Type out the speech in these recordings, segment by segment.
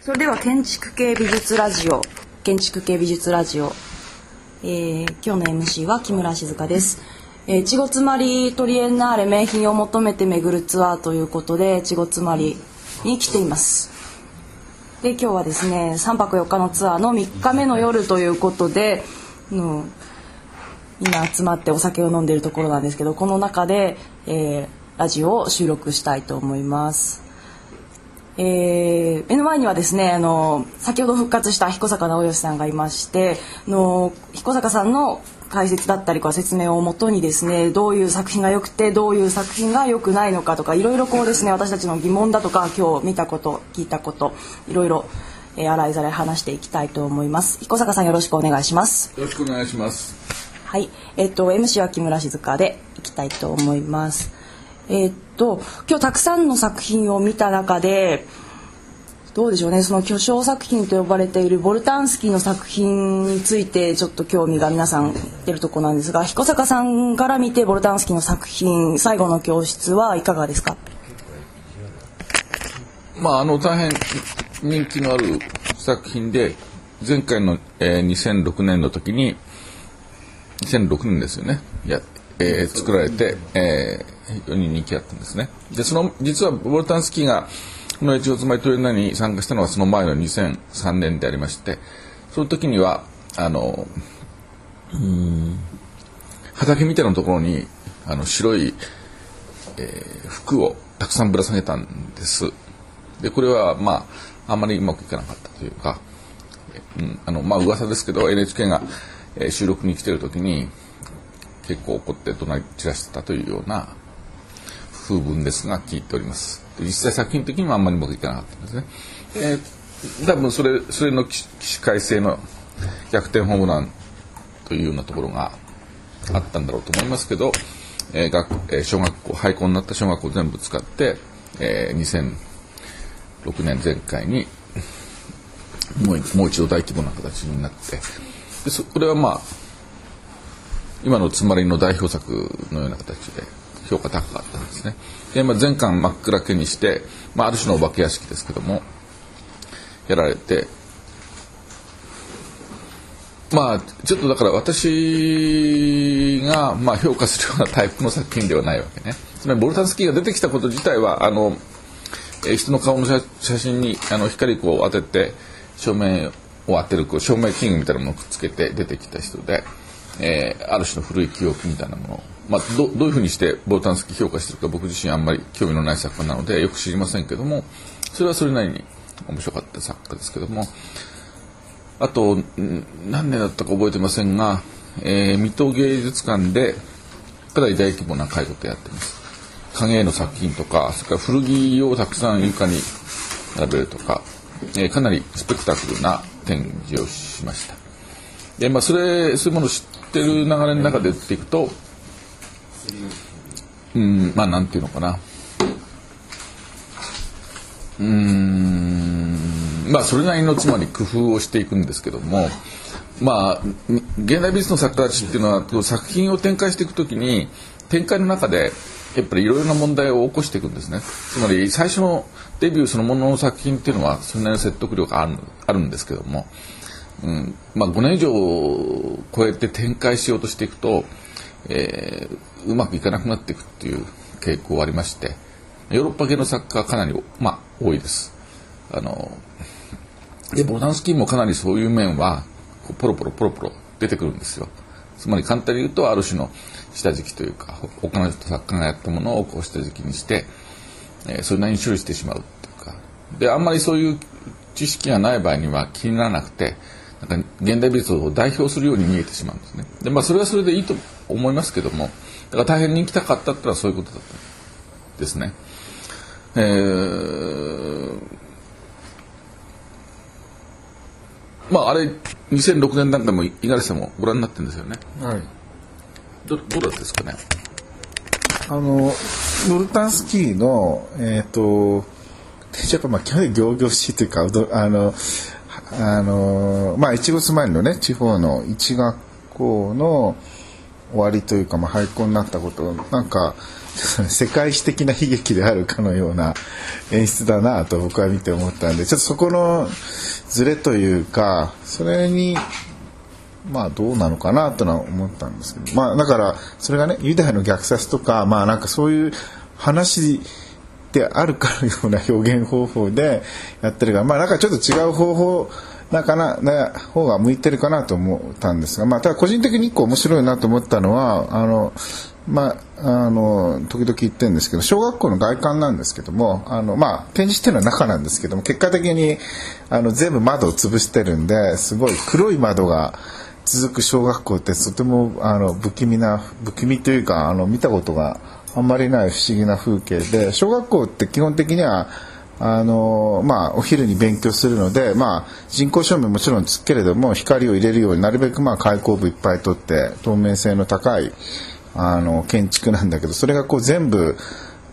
それでは建築系美術ラジオ建築系美術ラジオ、えー、今日の MC は木村静香です。えー、ちごつまりトリエンナーレ名品を求めて巡るツアーということでちごつまりに来ています。で今日はですね3泊4日のツアーの3日目の夜ということでのみんな集まってお酒を飲んでいるところなんですけどこの中で、えー、ラジオを収録したいと思います。えー、目の前にはですねあの先ほど復活した彦坂直義さんがいましての彦坂さんの解説だったり説明をもとにですねどういう作品が良くてどういう作品が良くないのかとかいろいろこうですね私たちの疑問だとか今日見たこと聞いたこといろいろ、えー、洗いざらい話していきたいと思います。彦坂さんよろしくお願いします。よろしくお願いします。はい。えっ、と MC は木村静香でいきたいと思いますえっ、と今日たくさんの作品を見た中でどうでしょうねその巨匠作品と呼ばれているボルタンスキーの作品についてちょっと興味が皆さん出るとこなんですが彦坂さんから見てボルタンスキーの作品「最後の教室」はいかがですか？まああの大変人気のある作品で前回の、えー、2006年の時に2006年ですよね。や、えー、作られて、えー、非常に人気あったんですね。でその実はボルタンスキーがこの越後妻トレーナーに参加したのはその前の2003年でありましてその時にはあのうん畑みたいなところにあの白い、えー、服をたくさんぶら下げたんです。でこれはまああんまりうまくいかなかったというか、うん、あのまあ噂ですけど NHK が、えー、収録に来てる時に結構怒って怒鳴り散らしてたというような風文ですが聞いております実際作品的にもあんまりうまくいかなかったんですね。えー、多分それそれの起死回生の逆転ホームランというようなところがあったんだろうと思いますけど、えー学えー、小学校廃校になった小学校全部使って、えー、2006年前回にもうもう一度大規模な形になってでそこれはまあ今のつまりの代表作のような形で評価高かったんですね。で、まあ、全館真っ暗けにして、まあ、ある種のお化け屋敷ですけどもやられてまあちょっとだから私がまあ評価するようなタイプの作品ではないわけね。つまりボルタンスキーが出てきたこと自体はあの、え人の顔の写真にあの光を当てて照明を当てるこう照明器具みたいなものをくっつけて出てきた人で、えー、ある種の古い記憶みたいなもの。まあ、どどういうふうにしてボルタンスキー評価してるか僕自身あんまり興味のない作家なのでよく知りませんけどもそれはそれなりに面白かった作家ですけども。あと何年だったか覚えてませんが、えー、水戸芸術館でかなり大規模な会事やってます。影絵の作品とかそれから古着をたくさん床に並べるとか、えー、かなりスペクタクルな展示をしました。で、まあ、それそういうものを知ってる流れの中で出ていくとうんまあなんていうのかな。うんまあそれなりのつまり工夫をしていくんですけどもまあ現代美術の作家たちっていうのは作品を展開していくときに展開の中でやっぱりいろいろな問題を起こしていくんですね。つまり最初のデビューそのものの作品っていうのはそれなりの説得力があるあるんですけども、うんまあ、5年以上超えて展開しようとしていくとえー、うまくいかなくなっていくっていう傾向がありましてヨーロッパ系の作家はかなり、まあ、多いです。あのでボタンスキーもかなりそういう面はポロポロポロポロ出てくるんですよ。つまり簡単に言うとある種の下敷きというか他の作家がやったものをこう下敷きにして、えー、それなりに処理してしまうっていうかであんまりそういう知識がない場合には気にならなくて現代美術を代表するように見えてしまうんですね。でまあそれはそれでいいと思いますけどもだから大変人気高かったってのはそういうことだったですね。えー、まああれ2006年なんかも五十嵐さんもご覧になってるんですよね。はい。どどうだったですかね？あのノルタンスキーのえっ、ー、とちょっとまあ基本的に行々しいというかあのあのまあ越後住まいのね地方の一学校の終わりというか、まあ、廃校になったことなんか 世界史的な悲劇であるかのような演出だなと僕は見て思ったんでちょっとそこのズレというかそれにまあどうなのかなとは思ったんですけどまあだからそれがねユダヤの虐殺とかまあなんかそういう話であるかのような表現方法でやってるからまあなんかちょっと違う方法なかな、ね、方が向いてるかなと思ったんですが、まあ、ただ個人的に一個面白いなと思ったのは、あの、まあ、あの、時々言ってるんですけど、小学校の外観なんですけども、あの、まあ、展示してるのは中なんですけども、結果的に、あの、全部窓を潰してるんで、すごい黒い窓が続く小学校ってとても、あの、不気味な、不気味というか、あの、見たことがあんまりない不思議な風景で、小学校って基本的には、あのまあ、お昼に勉強するので、まあ、人工照明もちろんつくけれども光を入れるようになるべくまあ開口部いっぱい取って透明性の高いあの建築なんだけどそれがこう全部、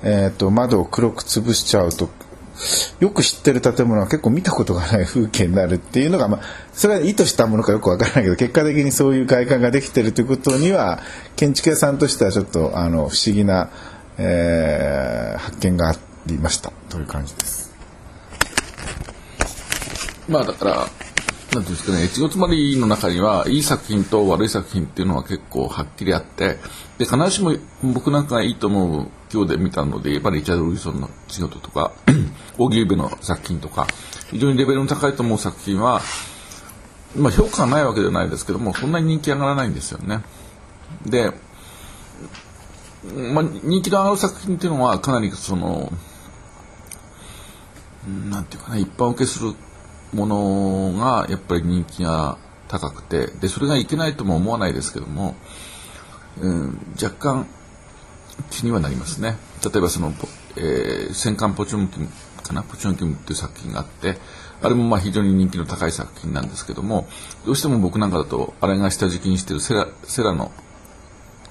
えーと、窓を黒く潰しちゃうとよく知ってる建物は結構見たことがない風景になるっていうのが、まあ、それは意図したものかよく分からないけど結果的にそういう外観ができてるということには建築屋さんとしてはちょっとあの不思議な、えー、発見があ。りましたという感じです。まあだから、なんですかね、越後妻りの中には、いい作品と悪い作品っていうのは結構はっきりあって、で、必ずしも僕なんかがいいと思う今日で見たので、やっぱりリチャード・ルイソンの仕事とか、オギーベの作品とか、非常にレベルの高いと思う作品は、まあ評価がないわけではないですけども、そんなに人気上がらないんですよね。で、まあ、人気の上がる作品っていうのはかなりそのなんていうかな、一般受けするものがやっぱり人気が高くて、で、それがいけないとも思わないですけども、うん、若干気にはなりますね。例えばその、えー、戦艦ポチョンキムかな、ポチョンキムっていう作品があって、あれもまあ非常に人気の高い作品なんですけども、どうしても僕なんかだと、あれが下敷きにしてるセラセラの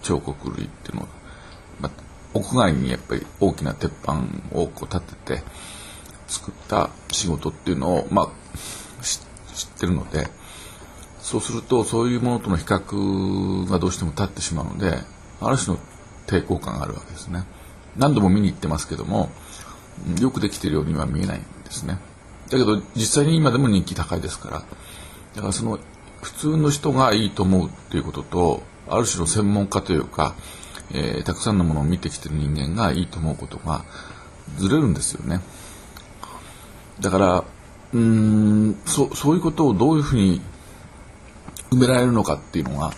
彫刻類っていうのを、まあ、屋外にやっぱり大きな鉄板をこう立てて、作った仕事っていうのを、まあ、ってるのでそうするとそういうものとの比較がどうしても立ってしまうのである種の抵抗感があるわけですね何度も見に行ってますけどもよくできてるようには見えないんですねだけど実際に今でも人気高いですからだからその普通の人がいいと思うっていうこととある種の専門家というか、えー、たくさんのものを見てきてる人間がいいと思うことがずれるんですよね。だからうんそそういうことをどういうふうに埋められるのかっていうのが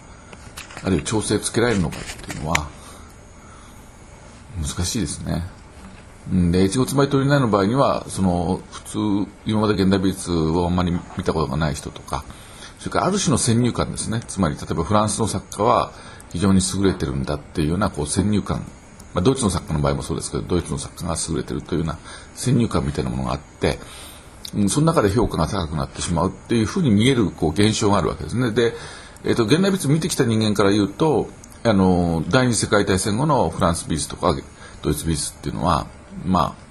あるいは調整つけられるのかっていうのは難しいですね。で越後妻取りないの場合にはその普通今まで現代美術をあんまり見たことがない人とかそれからある種の先入観ですねつまり例えばフランスの作家は非常に優れてるんだっていうようなこう先入観まあ、ドイツの作家の場合もそうですけどドイツの作家が優れてるというような先入観みたいなものがあって、うん、その中で評価が高くなってしまうっていうふうに見えるこう現象があるわけですね。で、えーと、現代美術見てきた人間から言うとあの第二次世界大戦後のフランス美術とかドイツ美術っていうのはまあ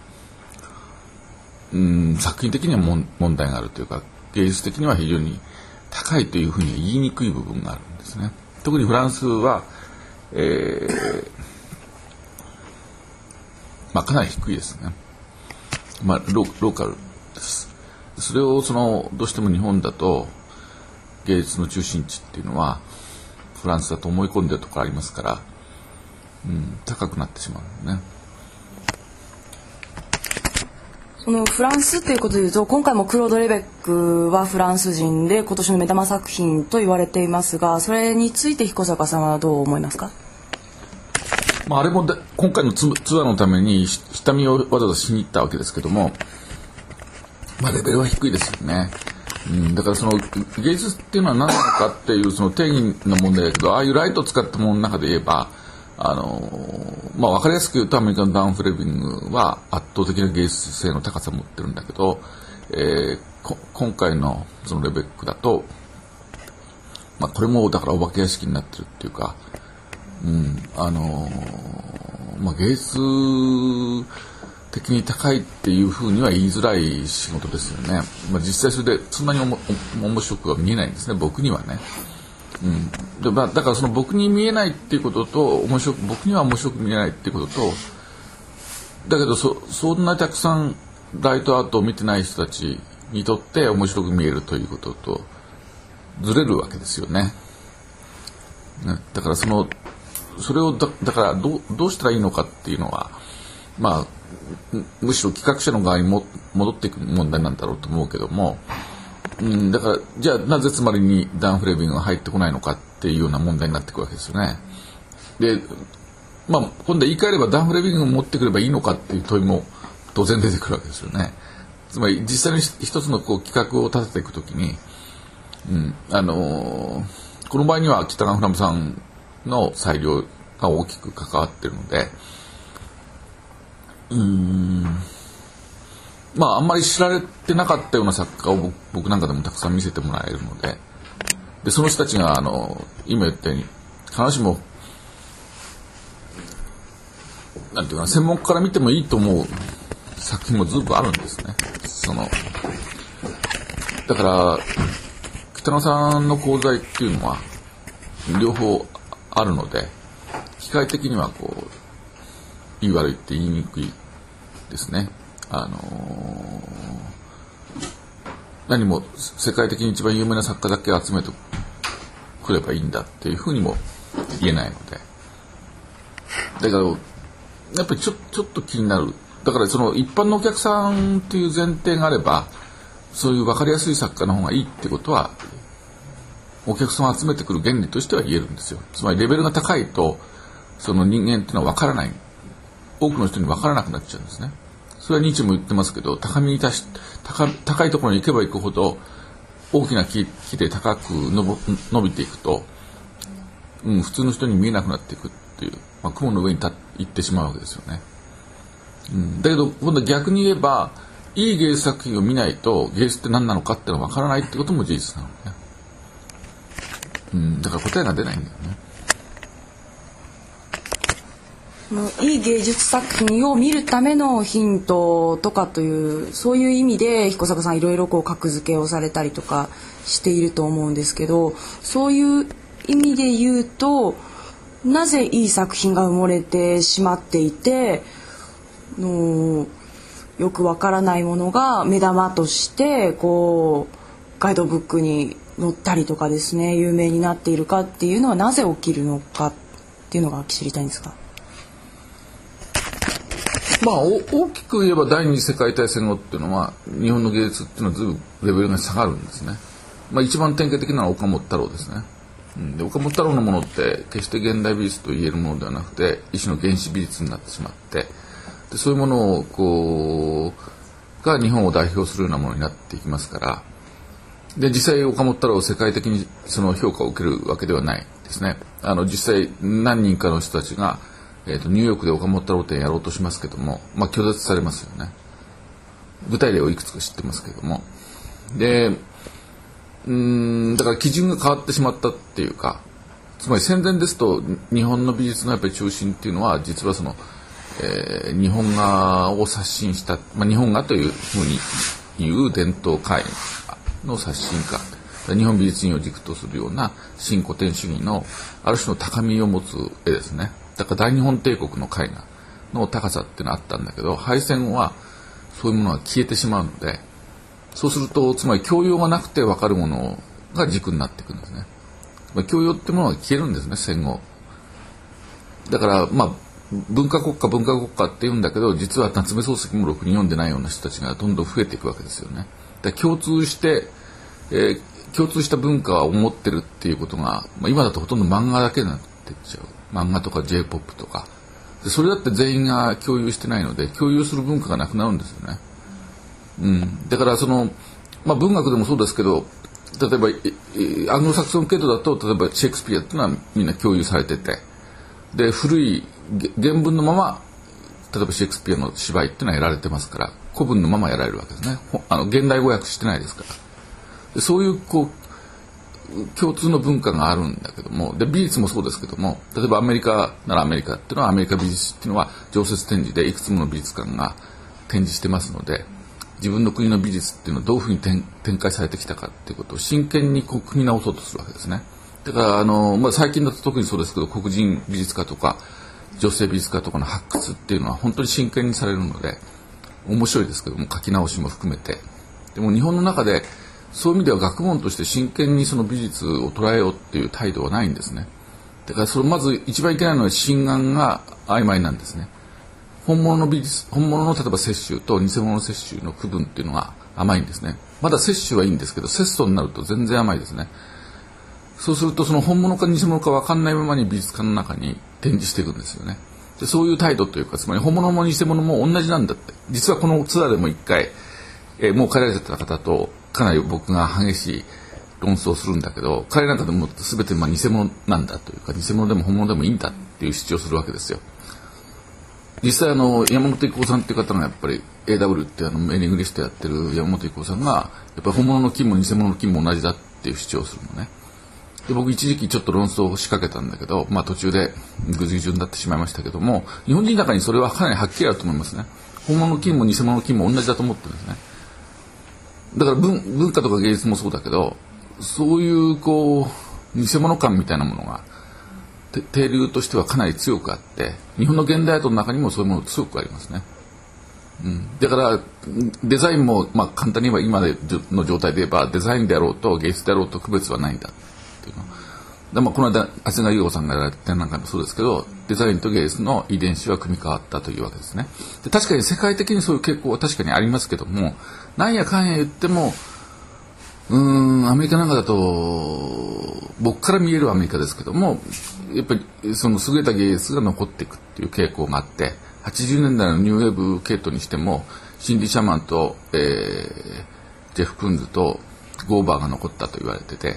うん作品的には問題があるというか芸術的には非常に高いというふうに言いにくい部分があるんですね。特にフランスは、えーまあ、かなり低いですね。まあ、ロローカルです。それをそのどうしても日本だと芸術の中心地っていうのはフランスだと思い込んでるところありますから、うん、高くなってしまうね。そのフランスということでいうと今回もクロード・レベックはフランス人で今年の目玉作品と言われていますがそれについて彦坂さんはどう思いますか？まあ、あれも今回のツアーのために下見をわざわざしに行ったわけですけども、まあ、レベルは低いですよね。うん、だからその芸術っていうのは何なのかっていうその定義の問題だけどああいうライトを使ったものの中で言えばあの、まあ、分かりやすく言うとアメリカのダウン・フレビングは圧倒的な芸術性の高さを持ってるんだけど、えー、今回のそのレベックだと、まあ、これもだからお化け屋敷になってるっていうかうん、あのまあ、芸術的に高いっていうふうには言いづらい仕事ですよね。まあ、実際それでそんなに面白くは見えないんですね、僕にはね。うんでまあ、だからその僕に見えないっていうことと面白く僕には面白く見えないっていうこととだけどそそんなたくさんライトアートを見てない人たちにとって面白く見えるということとずれるわけですよね。ねだからそのそれをだからどどうしたらいいのかっていうのはまあむしろ企画者の側にも戻っていく問題なんだろうと思うけども、うん、だからじゃあなぜつまりにダン・フレービングが入ってこないのかっていうような問題になっていくわけですよね。でまあ、今度は言い換えればダン・フレービングを持ってくればいいのかっていう問いも当然出てくるわけですよね。つまり実際に一つのこう企画を立てていくときに、うんあのー、この場合には北川フラムさんの裁量が大きく関わっているので、うんまああんまり知られてなかったような作家を僕なんかでもたくさん見せてもらえるのででその人たちがあの今言ったように必ずしもなんていうか専門家から見てもいいと思う作品もずいぶんあるんですね。そのだから北野さんの功罪っていうのは両方あるので機械的にはこう言い悪いって言いにくいですね。あのー、何も世界的に一番有名な作家だけ集めてくればいいんだっていうふうにも言えないので。だからやっぱりちょちょっと気になるだからその一般のお客さんという前提があればそういう分かりやすい作家の方がいいってことはお客さんを集めてくる原理としては言えるんですよつまりレベルが高いとその人間っていうのは分からない多くの人に分からなくなっちゃうんですねそれはニーチェも言ってますけど高みに達し高高いところに行けば行くほど大きな木で高く伸びていくと、うん、普通の人に見えなくなっていくっていう、まあ、雲の上に行ってしまうわけですよね。うん、だけど今度逆に言えばいい芸術作品を見ないと芸術って何なのかっていうのは分からないってことも事実なのね、うん、だから答えが出ないんだよね。いい芸術作品を見るためのヒントとかというそういう意味で彦坂さんいろいろこう格付けをされたりとかしていると思うんですけどそういう意味で言うとなぜいい作品が埋もれてしまっていてのよくわからないものが目玉としてこうガイドブックに載ったりとかですね有名になっているかっていうのはなぜ起きるのかっていうのが知りたいんですかまあ大きく言えば第二次世界大戦後っていうのは日本の芸術っていうのはずいぶんレベルが下がるんですね。まあ、一番典型的なのは岡本太郎ですね。うん、で岡本太郎のものって決して現代美術と言えるものではなくて一種の原始美術になってしまってでそういうものをこうが日本を代表するようなものになっていきますからで実際岡本太郎世界的にその評価を受けるわけではないですねあの実際何人かの人たちが、えーと、ニューヨークで岡本太郎展やろうとしますけども、まあ、拒絶されますよね。具体例をいくつか知ってますけども。でうんだから基準が変わってしまったっていうかつまり戦前ですと日本の美術のやっぱり中心っていうのは実はそのえー、日本画を刷新した、まあ、日本画というふうに言う伝統絵画の刷新家日本美術院を軸とするような新古典主義のある種の高みを持つ絵ですね。だから大日本帝国の絵画の高さっていうのはあったんだけど敗戦後はそういうものが消えてしまうのでそうするとつまり教養がなくて分かるものが軸になっていくんですね、ま、教養ってものが消えるんですね戦後。だからまあ文化国家文化国家って言うんだけど実は夏目漱石もろくに読んでないような人たちがどんどん増えていくわけですよね。で共通して、えー、共通した文化を持ってるっていうことが、まあ、今だとほとんど漫画だけになってっちゃう。漫画とか j p o p とか。でそれだって全員が共有してないので共有する文化がなくなるんですよね。うん、だからその、まあ、文学でもそうですけど例えばアングロサクソン系統だと例えばシェイクスピアっていうのはみんな共有されてて。で古い原文のまま例えばシェイクスピアの芝居っていうのはやられてますから古文のままやられるわけですね。あの現代語訳してないですから。そういうこう共通の文化があるんだけどもで美術もそうですけども例えばアメリカならアメリカっていうのはアメリカ美術っていうのは常設展示でいくつもの美術館が展示してますので自分の国の美術っていうのはどういうふうに展開されてきたかっていうことを真剣にこう組み直そうとするわけですね。だからあの、まあ、最近だと特にそうですけど黒人美術家とか女性美術家とかの発掘っていうのは本当に真剣にされるので面白いですけども書き直しも含めてでも日本の中でそういう意味では学問として真剣にその美術を捉えようっていう態度はないんですね。だからそれまず一番いけないのは心眼が曖昧なんですね。本物の美術本物の例えば雪舟と偽物の雪舟の区分っていうのが甘いんですね。まだ雪舟はいいんですけど節操になると全然甘いですね。そうするとその本物か偽物か分かんないままに美術館の中に展示していくんですよね。でそういう態度というかつまり本物も偽物も同じなんだって。実はこのツアーでも一回、えー、もう帰られてた方とかなり僕が激しい論争するんだけど彼なんかでも全てまあ偽物なんだというか偽物でも本物でもいいんだっていう主張をするわけですよ。実際あの山本郁夫さんっていう方がやっぱり AW ってあのメーリングリストやってる山本郁夫さんがやっぱり本物の金も偽物の金も同じだっていう主張をするのね。で僕一時期ちょっと論争を仕掛けたんだけど、まあ、途中でぐずぐずになってしまいましたけども日本人の中にそれはかなりはっきりあると思いますね。本物の金も偽物の金も同じだと思ってるんですね。だから文文化とか芸術もそうだけどそういうこう偽物感みたいなものが定流としてはかなり強くあって日本の現代アートの中にもそういうもの強くありますね、うん、だからデザインも、まあ、簡単に言えば今の状態で言えばデザインであろうと芸術であろうと区別はないんだ。っていうので、まあ、この間長谷川優子さんがやられてなんかもそうですけどデザインと芸術の遺伝子は組み変わったというわけですね。で確かに世界的にそういう傾向は確かにありますけどもなんやかんや言ってもうんアメリカなんかだと僕から見えるアメリカですけどもやっぱりその優れた芸術が残っていくっていう傾向があって80年代のニューウェーブ系統にしてもシンディ・シャマンと、えー、ジェフ・クンズとゴーバーが残ったと言われてて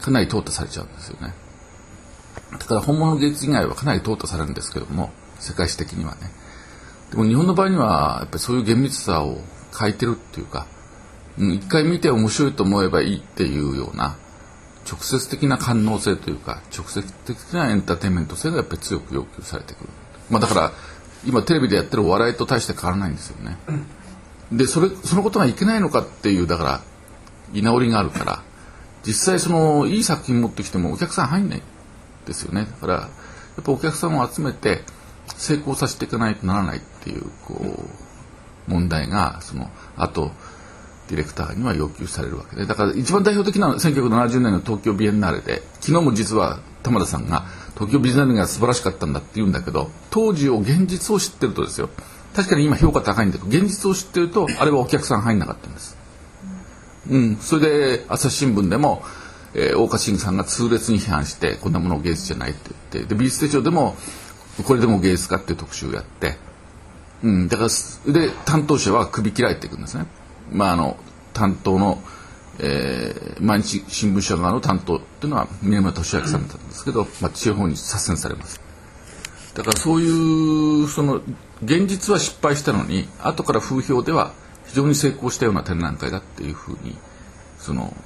かなり淘汰されちゃうんですよね。だから本物の芸術以外はかなり淘汰されるんですけども世界史的にはね。でも日本の場合にはやっぱりそういう厳密さを欠いてるっていうか一回見て面白いと思えばいいっていうような直接的な官能性というか直接的なエンターテインメント性がやっぱり強く要求されてくる、まあ、だから今テレビでやってるお笑いと大して変わらないんですよね。でそれそのことがいけないのかっていうだから居直りがあるから実際そのいい作品持ってきてもお客さん入んないですよね。だからやっぱお客さんを集めて成功させていかないとならないっていうこう問題がそのあとディレクターには要求されるわけで。だから一番代表的なのは1970年の東京ビエンナーレで昨日も実は玉田さんが東京ビエンナーレが素晴らしかったんだって言うんだけど当時を現実を知ってるとですよ。確かに今評価高いんだけど現実を知ってるとあれはお客さん入んなかったんです、うん、それで朝日新聞でも、えー、大岡慎さんが痛烈に批判してこんなもの芸術じゃないって言ってで美術手帳でもこれでも芸術家っていう特集をやって、うん、だからで担当者は首切られていくんですね。まあ、あの担当の、えー、毎日新聞社側の担当っていうのは峰村俊明さんだったんですけど、まあ、地方に左遷されます。だからそういうその現実は失敗したのに後から風評では非常に成功したような展覧会だっていうふうにその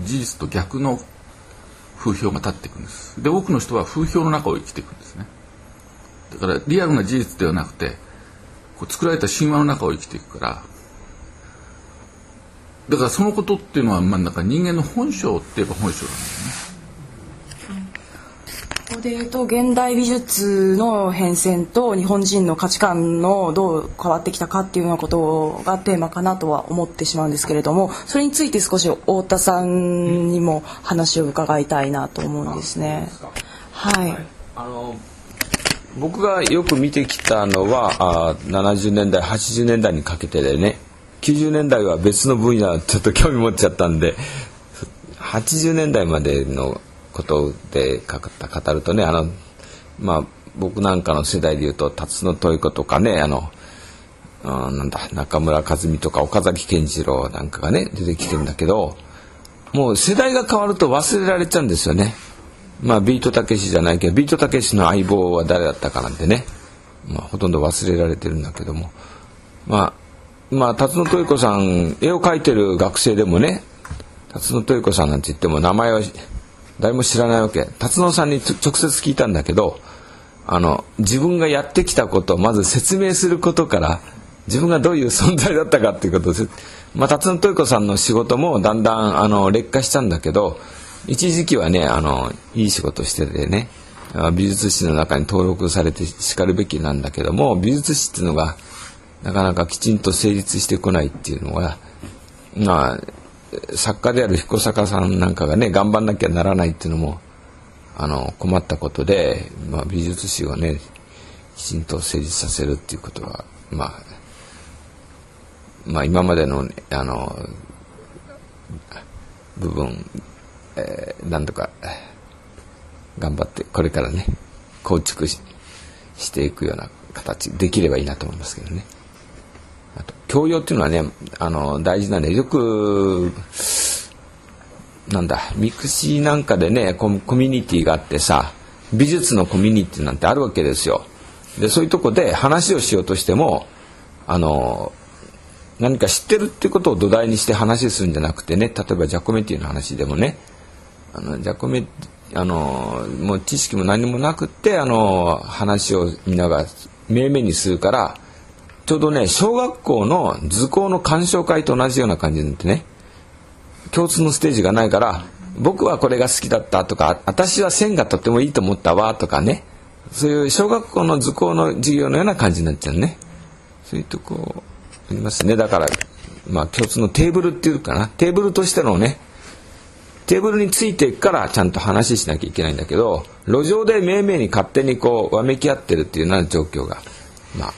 事実と逆の風評が立っていくんです。で多くの人は風評の中を生きていくんですね。だからリアルな事実ではなくてこう作られた神話の中を生きていくからだからそのことっていうのは、まあ、なんか人間の本性って言えば本性なんだよね。ここで言うと現代美術の変遷と日本人の価値観のどう変わってきたかっていうようなことがテーマかなとは思ってしまうんですけれどもそれについて少し太田さんにも話を伺いたいなと思うんですね。はい、あの僕がよく見てきたのはあ70年代80年代にかけてでね90年代は別の分野ちょっと興味持っちゃったんで80年代までのことで語るとねあのまあ僕なんかの世代でいうと辰野豊子とかねあのあなんだ中村和美とか岡崎健次郎なんかがね出てきてるんだけどもう世代が変わると忘れられちゃうんですよね。まあビートたけしじゃないけどビートたけしの相棒は誰だったかなんてね、まあ、ほとんど忘れられてるんだけども。まあまあ、辰野豊子さん絵を描いてる学生でもね辰野豊子さんなんて言っても名前は誰も知らないわけ。辰野さんに直接聞いたんだけどあの自分がやってきたことをまず説明することから自分がどういう存在だったかっていうことです、まあ、辰野豊子さんの仕事もだんだんあの劣化したんだけど一時期はねあのいい仕事しててね美術史の中に登録されてしかるべきなんだけども美術史っていうのがなかなかきちんと成立してこないっていうのはまあ作家である彦坂さんなんかがね頑張んなきゃならないっていうのもあの困ったことで、まあ、美術史をねきちんと成立させるっていうことはまあまあ今までのあの部分、えー、何とか頑張ってこれからね構築ししていくような形できればいいなと思いますけどね。あと教養っていうのはねあの大事なんでよくなんだ mixi なんかでねコミュニティがあってさ美術のコミュニティなんてあるわけですよ。でそういうとこで話をしようとしてもあの何か知ってるってことを土台にして話するんじゃなくてね例えばジャコメティの話でもねあのジャコメあのもう知識も何もなくってあの話をみんなが命名にするからちょうどね小学校の図工の鑑賞会と同じような感じになってね共通のステージがないから僕はこれが好きだったとか私は線がとってもいいと思ったわとかねそういう小学校の図工の授業のような感じになっちゃうね。そういうとこありますね。だからまあ共通のテーブルっていうかな。テーブルとしてのねテーブルについてからちゃんと話しなきゃいけないんだけど路上でめいめいに勝手にこうわめき合ってるっていうような状況がまあ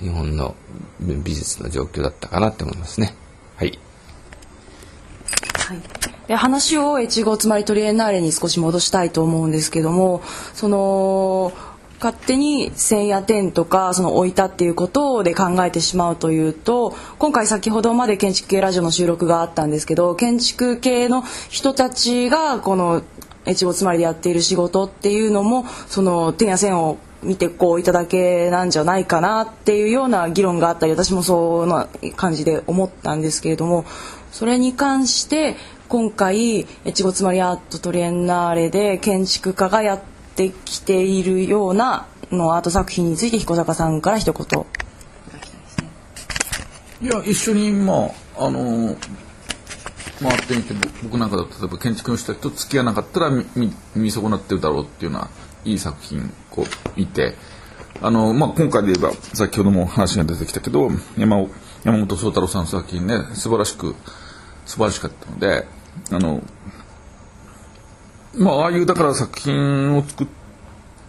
日本の美術の状況だったかなって思いますね。はい。はい、で話を越後つまりトリエンナーレに少し戻したいと思うんですけどもその勝手に線や点とかその置いたっていうことで考えてしまうというと今回先ほどまで建築系ラジオの収録があったんですけど建築系の人たちがこの越後つまりでやっている仕事っていうのもその点や線を見てこういただけなんじゃないかなっていうような議論があったり私もそうな感じで思ったんですけれどもそれに関して今回越後つまりアートトリエンナーレで建築家がやってきているようなのアート作品について彦坂さんから一言。いや一緒にまああの回ってみて僕なんかだと例えば建築の人たちと付き合わなかったら見見損なってるだろうっていうようないい作品を見て。あの、まあ、今回で言えば先ほども話が出てきたけど山山本宗太郎さんの作品ね素晴らしく素晴らしかったのであのまあああいうだから作品を作っ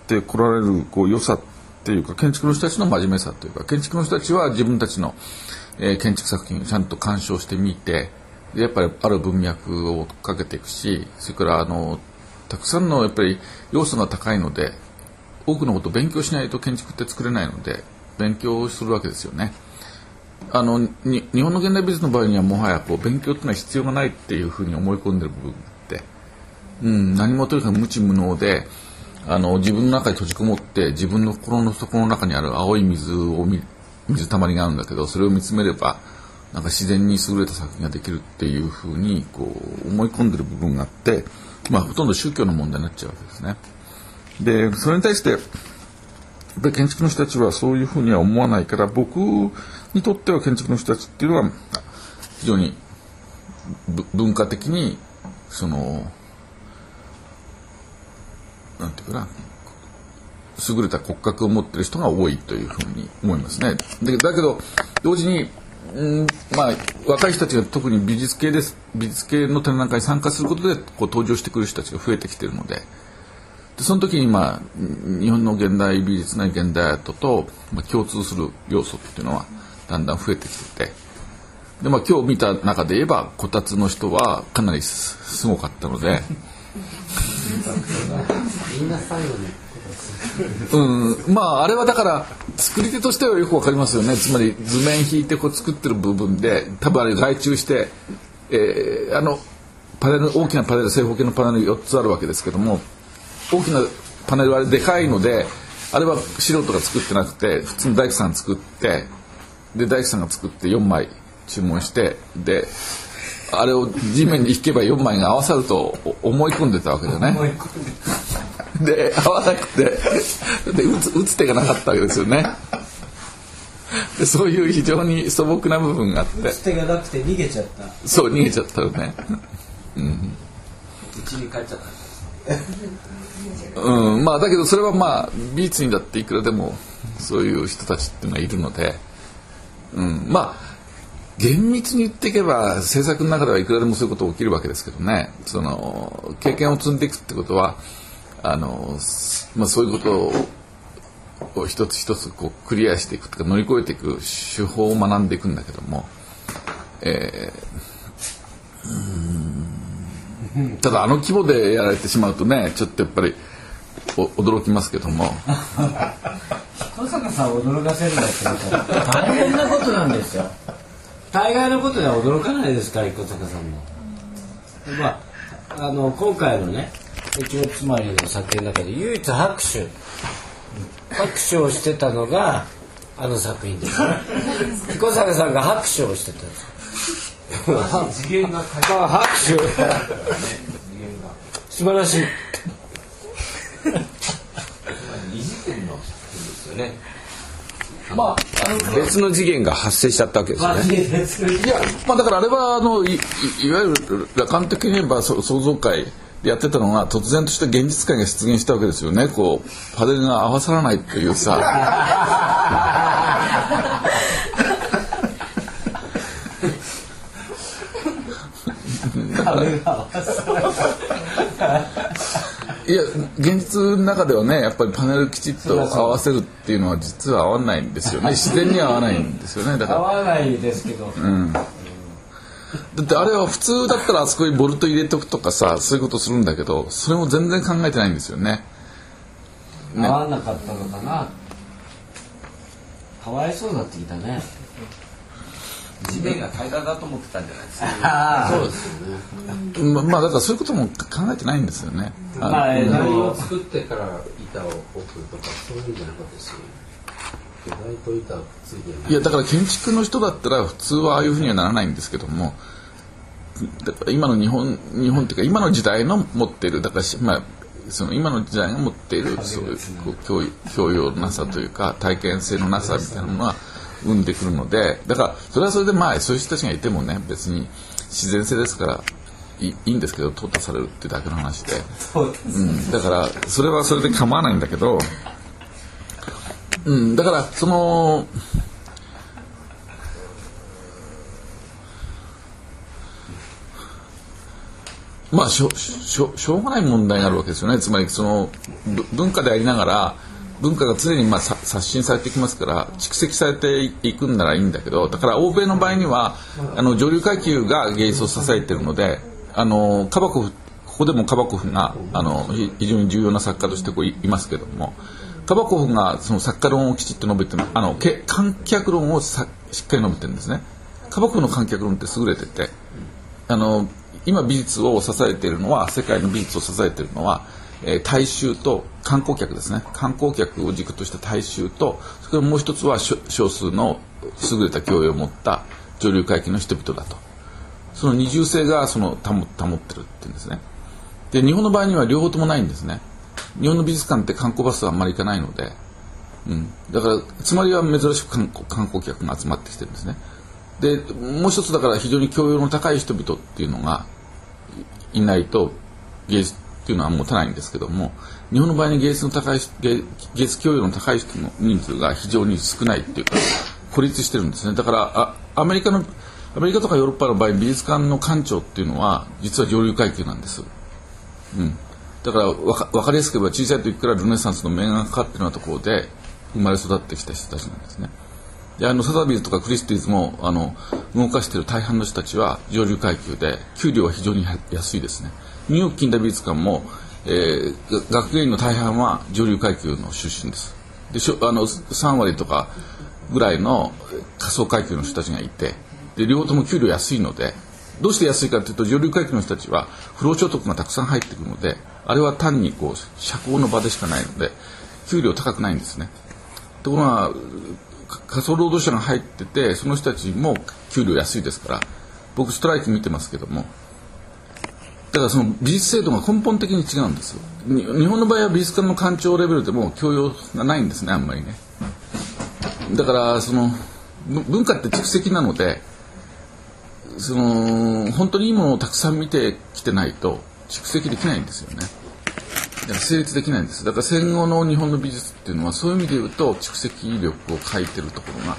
てこられるこう良さっていうか建築の人たちの真面目さというか建築の人たちは自分たちの、えー、建築作品をちゃんと鑑賞してみてやっぱりある文脈をかけていくしそれからあのたくさんのやっぱり要素が高いので多くのことを勉強しないと建築って作れないので勉強するわけですよね。あの日本の現代美術の場合にはもはやこう勉強っていうのは必要がないっていうふうに思い込んでる部分、うん、何もとにかく無知無能であの自分の中に閉じこもって自分の心の底の中にある青い水を水たまりがあるんだけどそれを見つめればなんか自然に優れた作品ができるっていうふうにこう思い込んでる部分があって、まあ、ほとんど宗教の問題になっちゃうわけですね。でそれに対してやっぱり建築の人たちはそういうふうには思わないから僕にとっては建築の人たちっていうのは非常に文化的にそのなんていうかな優れた骨格を持ってる人が多いというふうに思いますね。でだけど同時にんまあ、若い人たちが特に美術系です美術系の展覧会に参加することでこう登場してくる人たちが増えてきてるのででその時に、まあ、日本の現代美術な現代アートと、まあ、共通する要素っていうのはだんだん増えてきててで、まあ、今日見た中で言えばこたつの人はかなりすごかったので。みんな最後にうん、まああれはだから作り手としてはよくわかりますよね。つまり図面引いてこう作ってる部分で多分あれ外注して、えー、あのパネル大きなパネル正方形のパネル4つあるわけですけども大きなパネルはあれでかいのであれは素人が作ってなくて普通に大工さん作ってで大工さんが作って4枚注文してであれを地面に引けば4枚が合わさると思い込んでたわけだよね。で合わなくてで打つ打つ手がなかったわけですよね。でそういう非常に素朴な部分があって。打つ手がなくて逃げちゃった。そう逃げちゃったよね。うん。ちに帰っちゃった。うん。まあだけどそれはまあ美術にだっていくらでもそういう人たちっていうのはいるので、うん、まあ厳密に言っていけば制作の中ではいくらでもそういうこと起きるわけですけどね。その経験を積んでいくってことはあの、まあ、そういうことを一つ一つこうクリアしていくとか乗り越えていく手法を学んでいくんだけども、えーただあの規模でやられてしまうとねちょっとやっぱりお驚きますけども。小坂さんを驚かせるんだって大変なことなんですよ。大概のことでは驚かないですから小坂さんも。まああの今回のね「一応つまり」の作品の中で唯一拍手拍手をしてたのがあの作品ですね。小坂さんが拍手をしてたんです。次元が拍手。素晴らしい。まああの別の次元が発生しちゃったわけですね。いや、まあ、だからあれはあのいいいわゆる楽観的に言えばそ創造界でやってたのが突然とした現実界が出現したわけですよね。こうパネルが合わさらないというさ。い。や現実の中ではねやっぱりパネルきちっと合わせるっていうのは実は合わないんですよね。自然には合わないんですよね。だから合わないですけど、だってあれは普通だったらあそこにボルト入れとくとかさそういうことするんだけどそれも全然考えてないんですよね。合わなかったのかな。かわいそうだってきたね。地面が平らだと思ってたんじゃないですか。そうですままあだからそういうことも考えてないんですよね。あまあ、え台ーを？作ってから板を置くとかそういうんじゃなかったし土台と板をくっついてないいやだから建築の人だったら普通はああいうふうにはならないんですけどもだから今の日本日本っていうか今の時代の持っているだからしまあその今の時代が持っているそういう教教養のなさというか体験性のなさみたいなものは生んでくるのでだからそれはそれでまあそういう人たちがいてもね別に自然性ですからいいいんですけど淘汰されるっていうだけの話で、うん、だからそれはそれで構わないんだけど、うん、だからそのまあしょしょしょうがない問題があるわけですよねつまりそのぶ文化でありながら文化が常にまあさ刷新されていきますから蓄積されていくんならいいんだけどだから欧米の場合にはあの上流階級が芸術を支えているのであのカバコフここでもカバコフがあのひ非常に重要な作家としてこういいますけどもカバコフがその作家論をきちっと述べてあのけ観客論をさしっかり述べてるんですね。カバコフの観客論って優れててあの今美術を支えているのは世界の美術を支えているのは、えー大衆と観光客ですね。観光客を軸とした大衆とそれからもう一つは少数の優れた教養を持った上流階級の人々だと。その二重性がその保保ってるっていうんですね。で日本の場合には両方ともないんですね。日本の美術館って観光バスはあんまり行かないので、うん、だからつまりは珍しく観光観光客が集まってきてるんですね。でもう一つだから非常に教養の高い人々っていうのがいないと芸術っていうのは持たないんですけども日本の場合に芸術の高い芸術教養の高い人の人数が非常に少ないっていうか孤立してるんですね。だからアメリカのアメリカとかヨーロッパの場合美術館の館長っていうのは実は上流階級なんです、うん、だからわか分かりやすく言えば小さい時からルネサンスの面がかかってるようなところで生まれ育ってきた人たちなんですね。であのサザビーズとかクリスティーズもあの動かしている大半の人たちは上流階級で給料は非常に安いですね。ニューヨーク近代美術館も、えー学芸員の大半は上流階級の出身です。でしょあの3割とかぐらいの仮想階級の人たちがいてで両方とも給料安いのでどうして安いかというと上流階級の人たちは不労所得がたくさん入ってくるのであれは単にこう社交の場でしかないので給料高くないんですね。ところが仮想労働者が入っててその人たちも給料安いですから僕ストライキ見てますけども。だからその美術制度が根本的に違うんですに日本の場合は美術館の館長レベルでも教養がないんですねあんまりね。だからその文化って蓄積なのでその本当にいいものをたくさん見てきてないと蓄積できないんですよね。成立できないんです。だから戦後の日本の美術っていうのはそういう意味で言うと蓄積力を欠いてるところが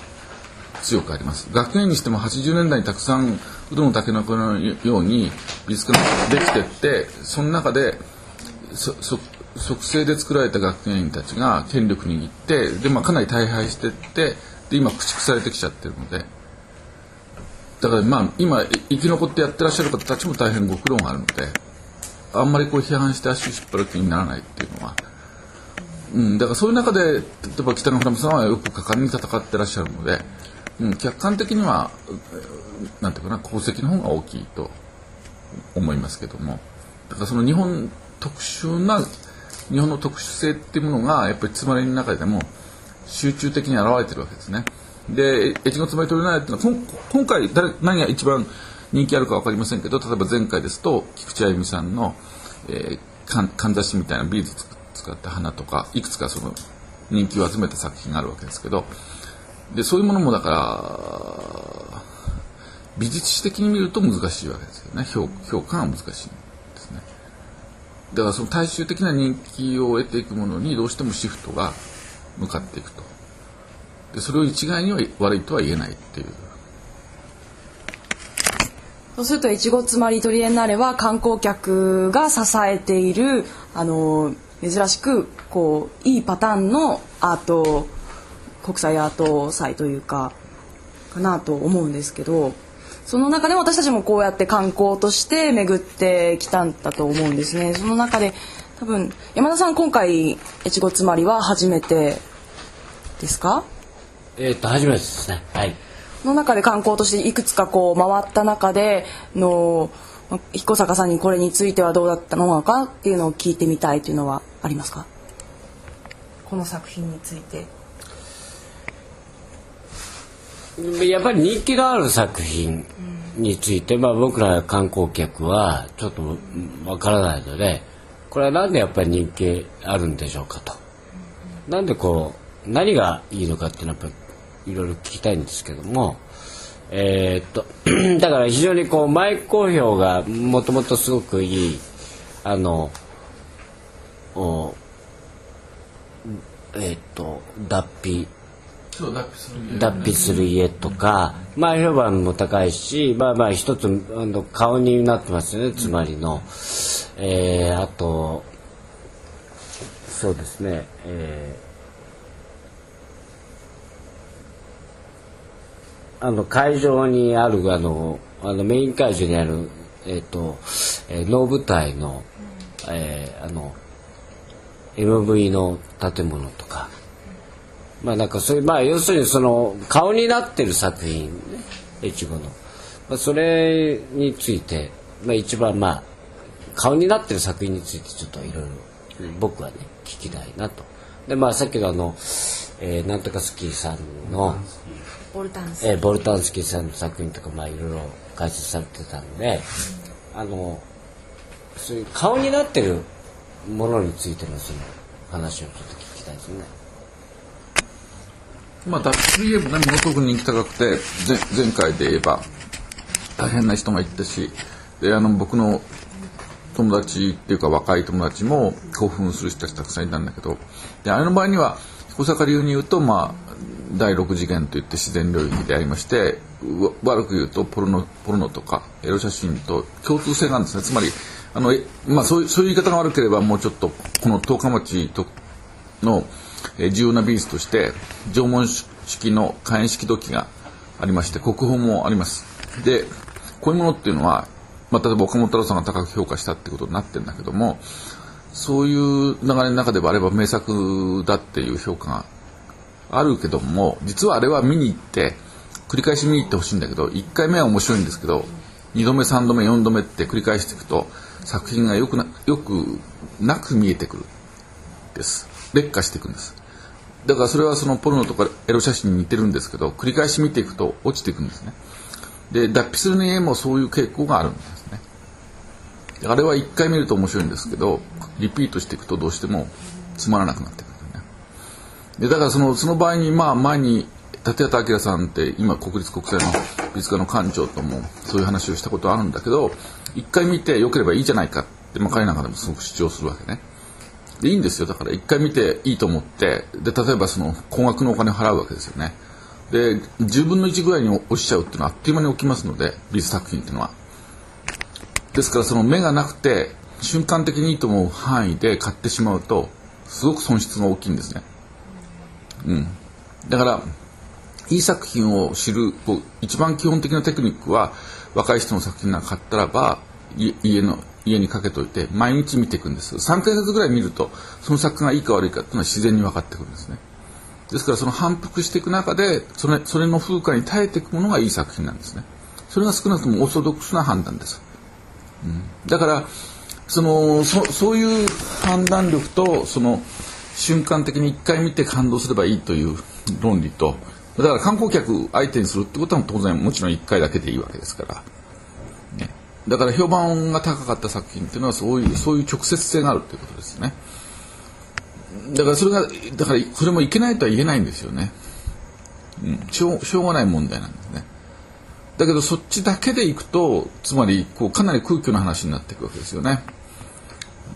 強くあります。学園にしても80年代にたくさんうどんのたけのこのように美術館ができてってその中でそそ即成で作られた学芸員たちが権力握ってで、まあ、かなり大敗してってで今駆逐されてきちゃってるので。だからまあ今生き残ってやってらっしゃる方たちも大変ご苦労があるので。あんまりこう批判して足を引っ張る気にならないっていうのは、うん、だからそういう中で例えば北の村さんはよく果敢に戦ってらっしゃるので、うん、客観的にはなんていうかな功績の方が大きいと思いますけどもだからその日本特殊な日本の特殊性っていうものがやっぱりつまりの中でも集中的に現れてるわけですね。で越後つまり取れないっていうのは今回誰何が一番人気あるか分かりませんけど例えば前回ですと菊池あゆみさんの、えー、かんざしみたいなビーズ使った花とかいくつかその人気を集めた作品があるわけですけどでそういうものもだから美術史的に見ると難しいわけですよね。評評価が難しいですね。だからその大衆的な人気を得ていくものにどうしてもシフトが向かっていくと。でそれを一概には悪いとは言えないっていうそうするといちごつまりトリエンナーレは観光客が支えているあの珍しくこういいパターンのアート国際アート祭というかかなと思うんですけどその中で私たちもこうやって観光として巡ってきたんだと思うんですね。その中で多分山田さん今回越後つまりは初めてですか？えっと初めてですね。はい。の中で観光としていくつかこう回った中での彦坂さんにこれについてはどうだったのかっていうのを聞いてみたいというのはありますか？この作品についてやっぱり人気のある作品について、まあ、僕ら観光客はちょっとわからないのでこれはなんでやっぱり人気あるんでしょうかと。なんでこう何がいいのかっていうのはやっぱりいろいろ聞きたいんですけども。えー、っと だから非常にこう前好評がもともとすごくいいあのおえー、っと脱皮脱皮する家とか、まあ評判も高いし、まあまあ一つあの顔になってますよね、つまりの。えー、あと、そうですね、えあの会場にあるあのあのメイン会場にあるえ、ー、と、えー、能舞台の、えー、あの MV の建物とか。まあなんかそういうまあ要するにその顔になってる作品ね越後の、まあ、それについて、まあ、一番まあ顔になってる作品についてちょっといろいろ僕はね聞きたいなと。でまあさっきのあの、えー、なんとかスキーさんのボルタンスキー、えー、ボルタンスキーさんの作品とかまあいろいろ解説されてたんで、うん、あのそういう顔になってるものについてのその話をちょっと聞きたいですね。まあ、WBA もね、ものすごく人気高くて、前回で言えば、大変な人がいったし、で、あの、僕の友達っていうか若い友達も興奮する人たちたくさんいたんだけど、で、あれの場合には、彦坂流に言うと、まあ、第6次元といって自然領域でありまして、悪く言うとポルノ、ポルノとかエロ写真と共通性があるんですね。つまり、あの、まあ、そういう、そういう言い方が悪ければ、もうちょっと、この十日町との、え重要な美術として縄文式の火炎式土器がありまして国宝もありますでこういうものっていうのは、まあ、例えば岡本太郎さんが高く評価したってことになってるんだけどもそういう流れの中ではあれば名作だっていう評価があるけども実はあれは見に行って繰り返し見に行ってほしいんだけど1回目は面白いんですけど2度目3度目4度目って繰り返していくと作品がよくなよくなく見えてくる。です。劣化していくんです。だからそれはそのポルノとかエロ写真に似てるんですけど繰り返し見ていくと落ちていくんですね。で脱皮するの家もそういう傾向があるんですね。あれは1回見ると面白いんですけどリピートしていくとどうしてもつまらなくなってくでだからそのその場合にまあ前に立畑明さんって今国立国際の美術館の館長ともそういう話をしたことあるんだけど一回見てよければいいじゃないかっ、まあ、彼なんかでもすごく主張するわけね。でいいんですよ。だから一回見ていいと思ってで例えばその高額のお金を払うわけですよね。で10分の1ぐらいに落ちちゃうっていうのはあっという間に起きますので美術作品っていうのは。ですからその目がなくて瞬間的にいいと思う範囲で買ってしまうとすごく損失が大きいんですね。うん。だからいい作品を知るこう一番基本的なテクニックは若い人の作品なんか買ったらば家の家にかけといて毎日見ていくんです。3ヶ月ぐらい見るとその作品がいいか悪いかっていうのは自然に分かってくるんですね。ですからその反復していく中でそれそれの風化に耐えていくものがいい作品なんですね。それが少なくともオーソドックスな判断です、うん、だからそのそそういう判断力とその瞬間的に一回見て感動すればいいという論理とだから観光客相手にするってことは当然もちろん1回だけでいいわけですから、ね、だから評判が高かった作品っていうのはそういうそういう直接性があるっていうことですね。だからそれがだからそれもいけないとは言えないんですよね、うん、しょうしょうがない問題なんですね。だけどそっちだけでいくとつまりこうかなり空虚な話になっていくわけですよね。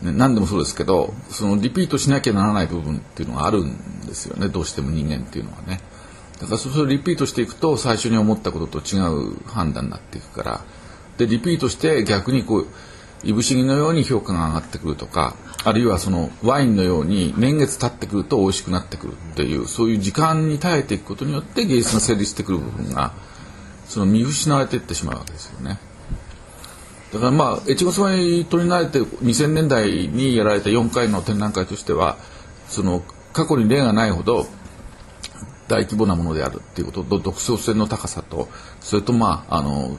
ね何でもそうですけどそのリピートしなきゃならない部分っていうのがあるんですよねどうしても人間っていうのはね。だからそれをリピートしていくと最初に思ったことと違う判断になっていくからでリピートして逆にこういぶし銀のように評価が上がってくるとかあるいはそのワインのように年月経ってくると美味しくなってくるっていうそういう時間に耐えていくことによって芸術が成立してくる部分がその見失われていってしまうわけですよね。だからまあ越後様に取り慣れて2000年代にやられた4回の展覧会としてはその過去に例がないほど大規模なものであるっていうことと独創性の高さとそれとまああの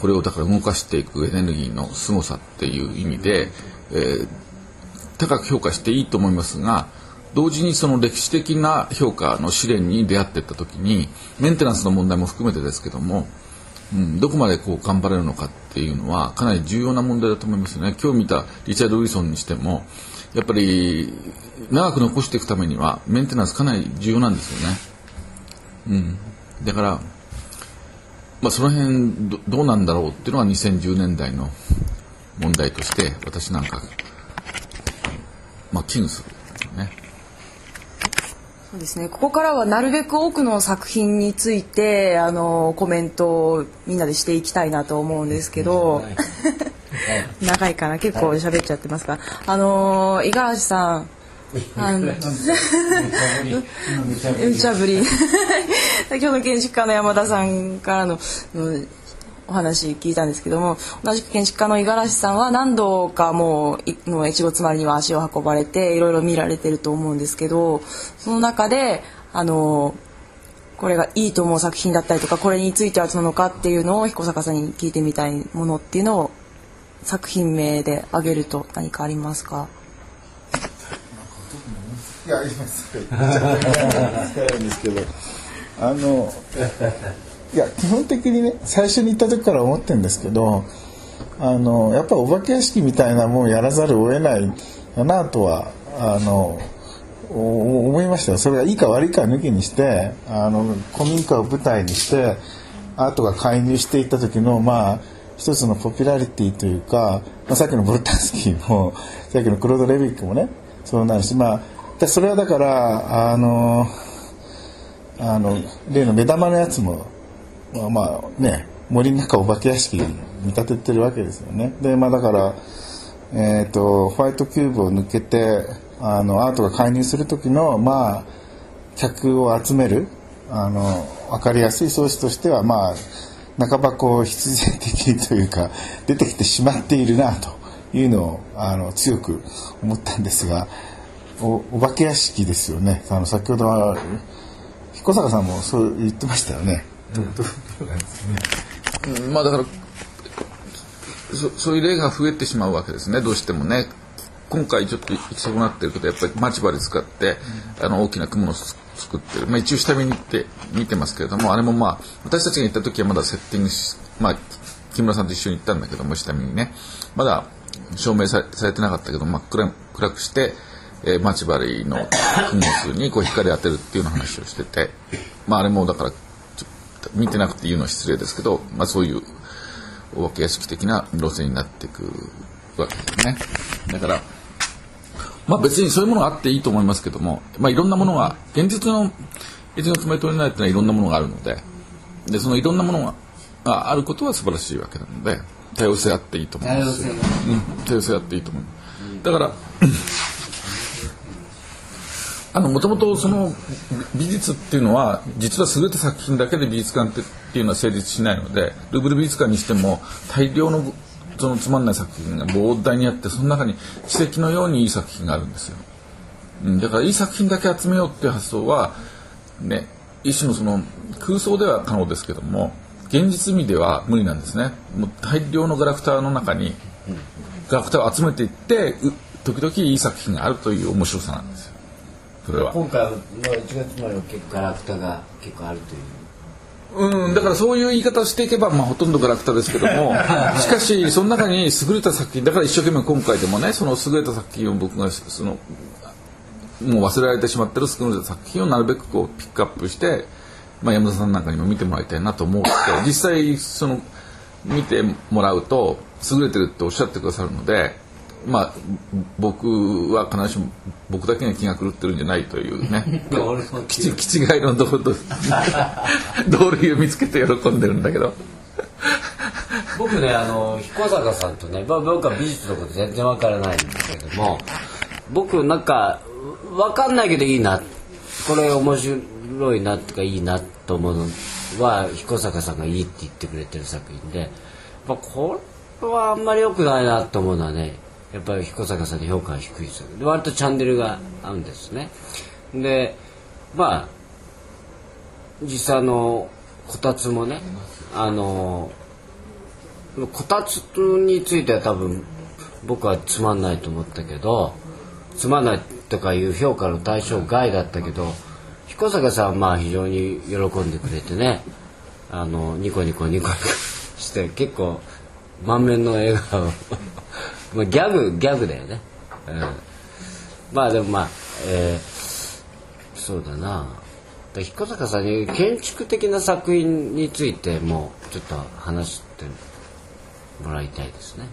これをだから動かしていくエネルギーの凄さっていう意味で、えー、高く評価していいと思いますが同時にその歴史的な評価の試練に出会っていった時にメンテナンスの問題も含めてですけども、うん、どこまでこう頑張れるのかっていうのはかなり重要な問題だと思いますね。今日見たリチャード・ウィルソンにしてもやっぱり長く残していくためにはメンテナンスかなり重要なんですよね。うん、だから、まあ、その辺どうなんだろうっていうのが2010年代の問題として私なんか、まあ、危惧するね。そうですね。ここからはなるべく多くの作品についてあのコメントをみんなでしていきたいなと思うんですけど、長いかな結構喋っちゃってますが、あの五十嵐さん。あの 無茶ぶり。今日の建築家の山田さんからのお話聞いたんですけども同じく建築家の五十嵐さんは何度かもうの越後妻には足を運ばれていろいろ見られてると思うんですけどその中であのこれがいいと思う作品だったりとかこれについてはどうなのかっていうのを彦坂さんに聞いてみたいものっていうのを作品名で挙げると何かありますか？いや、あります。ないんですけど、あの、いや、基本的にね、最初に行った時から思ってるんですけど、あの、やっぱりお化け屋敷みたいなもんやらざるを得ないなとは、あの、思いましたよ。それがいいか悪いか抜きにして、あの、古民家を舞台にして、アートが介入していった時の、まあ、一つのポピュラリティというか、まあ、さっきのボルタンスキーも、さっきのクロード・レビックもね、そうなるし、まあ、それはだからあのあの例の目玉のやつもまあ、まあ、ね森の中お化け屋敷に見立ててるわけですよね。でまあだからえーと、ホワイトキューブを抜けてあのアートが介入する時のまあ客を集めるあの分かりやすい装置としてはまあ半ばこう必然的というか出てきてしまっているなというのをあの強く思ったんですがおお化け屋敷ですよねあの先ほどは彦坂さんもそう言ってましたよね。うん、まあだからそそういう例が増えてしまうわけですね。どうしてもね。今回ちょっと行き損なってるけどやっぱり待ち針使って、あの大きな雲の作ってる、まあ、一応下見に行って見てますけれどもあれもまあ私たちが行った時はまだセッティングし、まあ、木村さんと一緒に行ったんだけども下見にね。まだ証明されてなかったけど真っ暗暗くしてえー、待ち針の雲数にこう光当てるっていうような話をしてて、まあ、あれもだから見てなくて言うのは失礼ですけど、まあ、そういうお化け屋敷的な路線になっていくくわけですねだからまあ別にそういうものがあっていいと思いますけども、まあいろんなものが、現実の越月メトロないっていうのはいろんなものがあるので、で、そのいろんなものがあることは素晴らしいわけなので、多様性あっていいと思います。多様性うん、多様性あっていいと思う。だから、もともとその美術っていうのは、実は優れた作品だけで美術館ってっていうのは成立しないので、ルーブル美術館にしても大量のそのつまんない作品が膨大にあって、その中に奇跡のようにいい作品があるんですよ。うん、だからいい作品だけ集めようっていう発想は、ね、一種のその空想では可能ですけども、現実味では無理なんですね。もう大量のガラクタの中に、ガラクタを集めていって、時々いい作品があるという面白さなんですよ。それは。今回の1月までの結構ガラクタが結構あるといううん、だからそういう言い方をしていけば、まあ、ほとんどガラクタですけども しかしその中に優れた作品だから一生懸命今回でもねその優れた作品を僕がそのもう忘れられてしまってる優れた作品をなるべくこうピックアップして、まあ、山田さんなんかにも見てもらいたいなと思って 実際その見てもらうと優れてるっておっしゃってくださるので。まあ、僕は必ずしも僕だけが気が狂ってるんじゃないというね。きちきちがいの道路 道類を見つけて喜んでるんだけど。僕ねあの彦坂さんとね、まあ、僕は美術のこと全然わからないんだけども僕なんかわかんないけどいいなこれ面白いなとかいいなと思うのは彦坂さんがいいって言ってくれてる作品で、まあ、これはあんまり良くないなと思うのはねやっぱり彦坂さんの評価が低いですよ。で割とチャンネルが合うんですね。でまあ実際のこたつもねあのこたつについては多分僕はつまんないと思ったけどつまんないとかいう評価の対象外だったけど彦坂さんはまあ非常に喜んでくれてねあのニコニコニコニコして結構満面の笑顔。まあギャグギャグだよね、うん、まあでもまあ、えーそうだな。で彦坂さんに建築的な作品についてもちょっと話してもらいたいですね。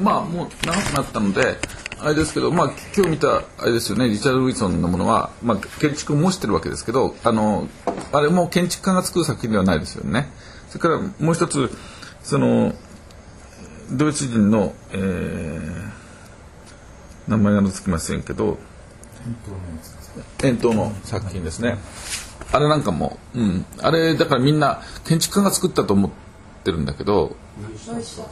まあもう長くなったのであれですけどまあ今日見たあれですよねリチャード・ウィソンのものは、まあ、建築を模してるわけですけどあのあれも建築家が作る作品ではないですよね。それからもう一つそのドイツ人の、えー名前がつきませんけど円筒の作品ですね。あれなんかも、うん、あれだからみんな建築家が作ったと思ってるんだけど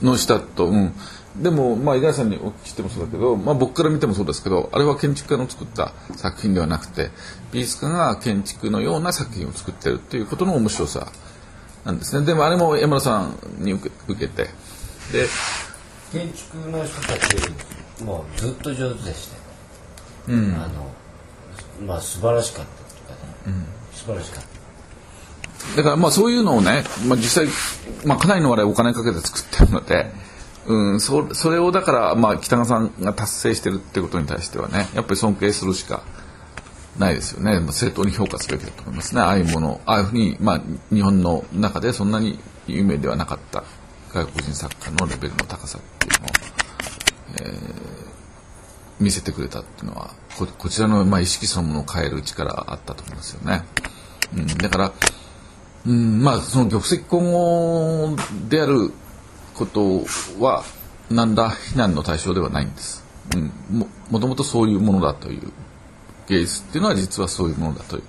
ノイシュタット、うん、でも、まあ、井上さんにお聞きしてもそうだけど、まあ、僕から見てもそうですけどあれは建築家の作った作品ではなくて美術家が建築のような作品を作ってるっていうことの面白さなんですね。でもあれも山田さんに受け受けてで建築の人たちもうずっと上手でしたよ。うん。あのまあ素晴らしかったとかね、素晴らしかった。だからまあそういうのをね、まあ、実際、まあ、かなりの割合お金かけて作ってるので、うん、そそれをだから、まあ、北川さんが達成してるってことに対してはねやっぱり尊敬するしかないですよね、まあ、正当に評価すべきだと思いますね。ああいうものああいうふうに、まあ、日本の中でそんなに有名ではなかった外国人作家のレベルの高さっていうのを、えー見せてくれたっていうのはここちらの、まあ、意識そのものを変える力あったと思いますよね。うん、だからうん、まあその玉石混合であることは何ら非難の対象ではないんです。うん、ももともとそういうものだという芸術っていうのは実はそういうものだという。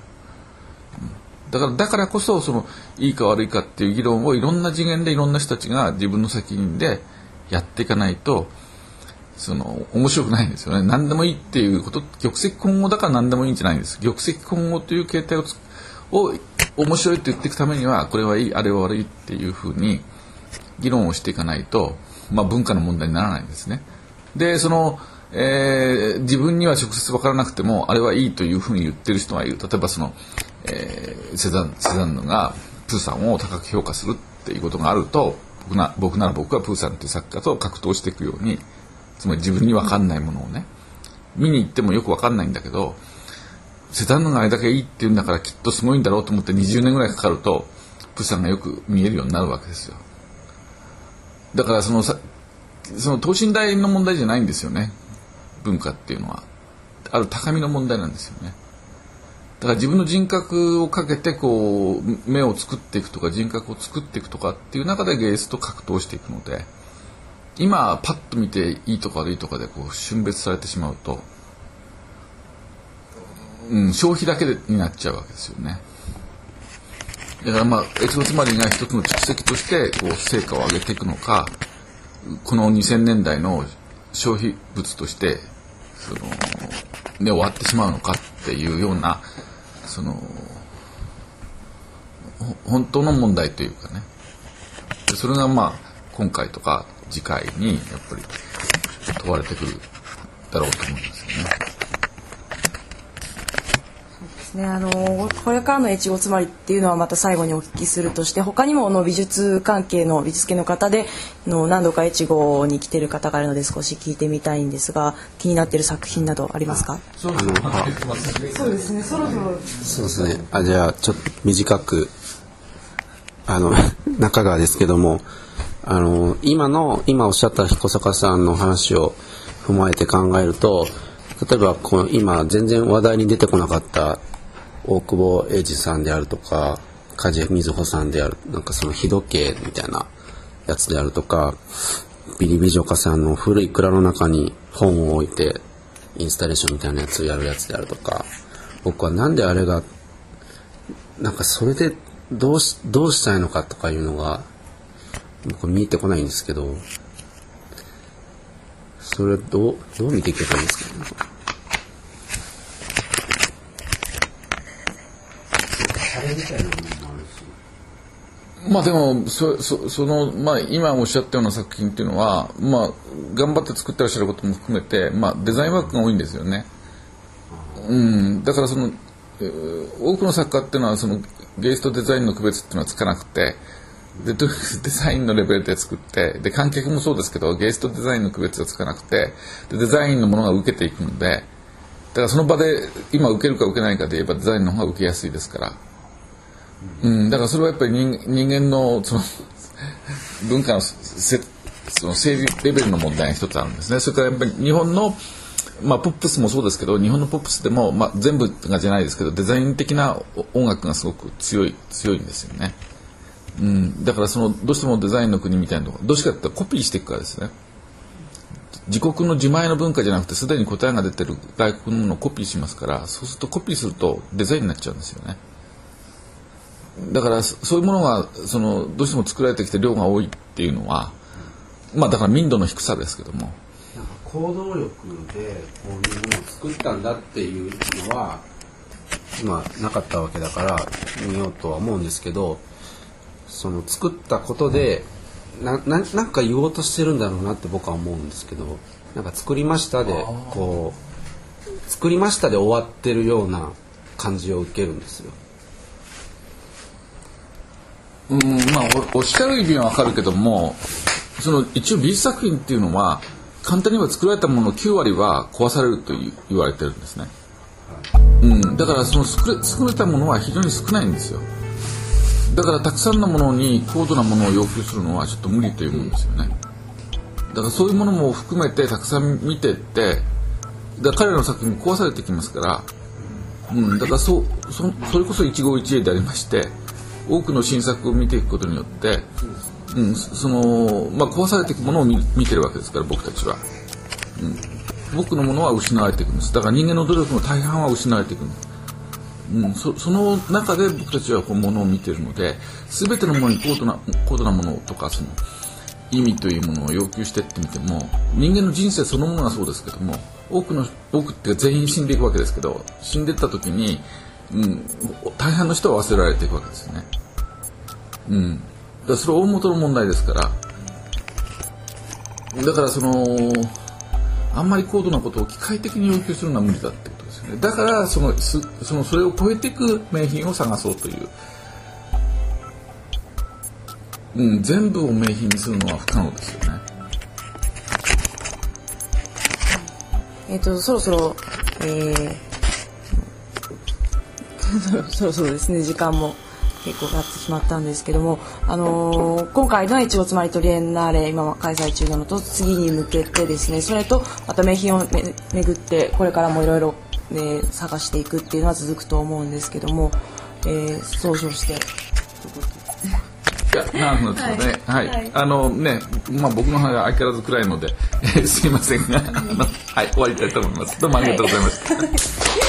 だからだからこそそのいいか悪いかっていう議論をいろんな次元でいろんな人たちが自分の責任でやっていかないとその面白くないんですよね。何でもいいっていうこと玉石混合だから何でもいいんじゃないんです。玉石混合という形態をを面白いと言っていくためにはこれはいいあれは悪いっていうふうに議論をしていかないと、まあ、文化の問題にならないんですね。でその、えー自分には直接分からなくてもあれはいいというふうに言ってる人がいる。例えばその、えーセザンセザンヌがプーさんを高く評価するっていうことがあると僕な僕なら僕はプーさんという作家と格闘していくようにつまり自分に分かんないものをね見に行ってもよく分かんないんだけどセザンヌがあれだけいいって言うんだからきっとすごいんだろうと思って20年ぐらいかかるとプーさんがよく見えるようになるわけですよ。だからそのさその等身大の問題じゃないんですよね。文化っていうのは。ある高みの問題なんですよね。だから自分の人格をかけてこう目を作っていくとか人格を作っていくとかっていう中で芸術と格闘していくので今パッと見ていいとか悪いとかでこう峻別されてしまうと、うん、消費だけでになっちゃうわけですよね。だからまあ越後妻りが一つの蓄積としてこう成果を上げていくのかこの2000年代の消費物としてそので終わってしまうのかっていうようなその本当の問題というかねそれがまあ今回とか次回にやっぱり問われてくるだろうと思いますよね。ね、あのこれからの越後つまりっていうのはまた最後にお聞きするとして他にもあの美術関係の美術系の方であの何度か越後に来てる方がいるので少し聞いてみたいんですが気になっている作品などありますか？そうそうですね。そろそろ。そうですね。あ、じゃあ、ちょっと短く、あの、中川ですけども、あの、今の、今おっしゃった彦坂さんの話を踏まえて考えると、例えば、この今、全然話題に出てこなかった大久保英二さんであるとか、梶瑞穂さんである、なんかその日時計みたいなやつであるとか、ビリビジョカさんの古い蔵の中に本を置いて、インスタレーションみたいなやつをやるやつであるとか、僕はなんであれが、なんかそれでどうし、どうしたいのかとかいうのが、僕見えてこないんですけど、それどう、どう見ていけばいいんですかね？まあでもそそその、まあ、今おっしゃったような作品っていうのは、まあ、頑張って作ってらっしゃることも含めて、まあ、デザインワークが多いんですよね。うん、だからその多くの作家っていうのはその芸術とデザインの区別っていうのはつかなくてでとデザインのレベルで作ってで観客もそうですけど芸術とデザインの区別がつかなくてでデザインのものが受けていくのでだからその場で今受けるか受けないかで言えばデザインの方が受けやすいですから。うん、だからそれはやっぱり人人間のその文化のせその整理レベルの問題が一つあるんですね。それからやっぱり日本のまあ、ポップスもそうですけど日本のポップスでも、まあ、全部がじゃないですけどデザイン的な音楽がすごく強い強いんですよね、うん、だからそのどうしてもデザインの国みたいなとこどうしてかっていうとコピーしていくからですね。自国の自前の文化じゃなくてすでに答えが出てる外国のものをコピーしますからそうするとコピーするとデザインになっちゃうんですよね。だからそそういうものがそのどうしても作られてきて量が多いっていうのはまあだから民度の低さですけどもなんか行動力でこういうものを作ったんだっていうのは今なかったわけだから見ようとは思うんですけどその作ったことでなななんか言おうとしてるんだろうなって僕は思うんですけどなんか作りましたでこう作りましたで終わってるような感じを受けるんですよ。うんまあおっしゃる意味はわかるけどもその一応美術作品っていうのは簡単に言えば作られたものの9割は壊されるという言われてるんですね、うん、だからその作れ作れたものは非常に少ないんですよ。だからたくさんのものに高度なものを要求するのはちょっと無理というもんですよね。だからそういうものも含めてたくさん見てってだら彼らの作品も壊されてきますからうん、だからそそそれこそ一期一会でありまして多くの新作を見ていくことによって、うん、そのまあ、壊されていくものを見てるわけですから僕たちは、うん、僕のものは失われていくんです。だから人間の努力の大半は失われていくんです、うん、そその中で僕たちはこうものを見てるので全てのものに高度な高度なものとかその意味というものを要求してってみても人間の人生そのものがそうですけども多くの多くって全員死んでいくわけですけど死んでった時に、うん、大半の人は忘れられていくわけですよね。うん、だそれ大元の問題ですから。だからそのあんまり高度なことを機械的に要求するのは無理だってことですよね。だからそのすそのそれを超えていく名品を探そうという。うん、全部を名品にするのは不可能ですよね。えっ、とそろそろ、えー そろそろですね時間も、え結構なってしまったんですけども、あのー今回の越後つまりトリエンナーレ今開催中なのと次に向けてですねそれとまた名品をめ巡ってこれからもいろいろね探していくっていうのは続くと思うんですけども、えー、総称していや、なるほどね。はい。あのね、まあ僕の方が相変わらず暗いので、え ーすいませんが、はい、終わりたいと思います。どうもありがとうございました。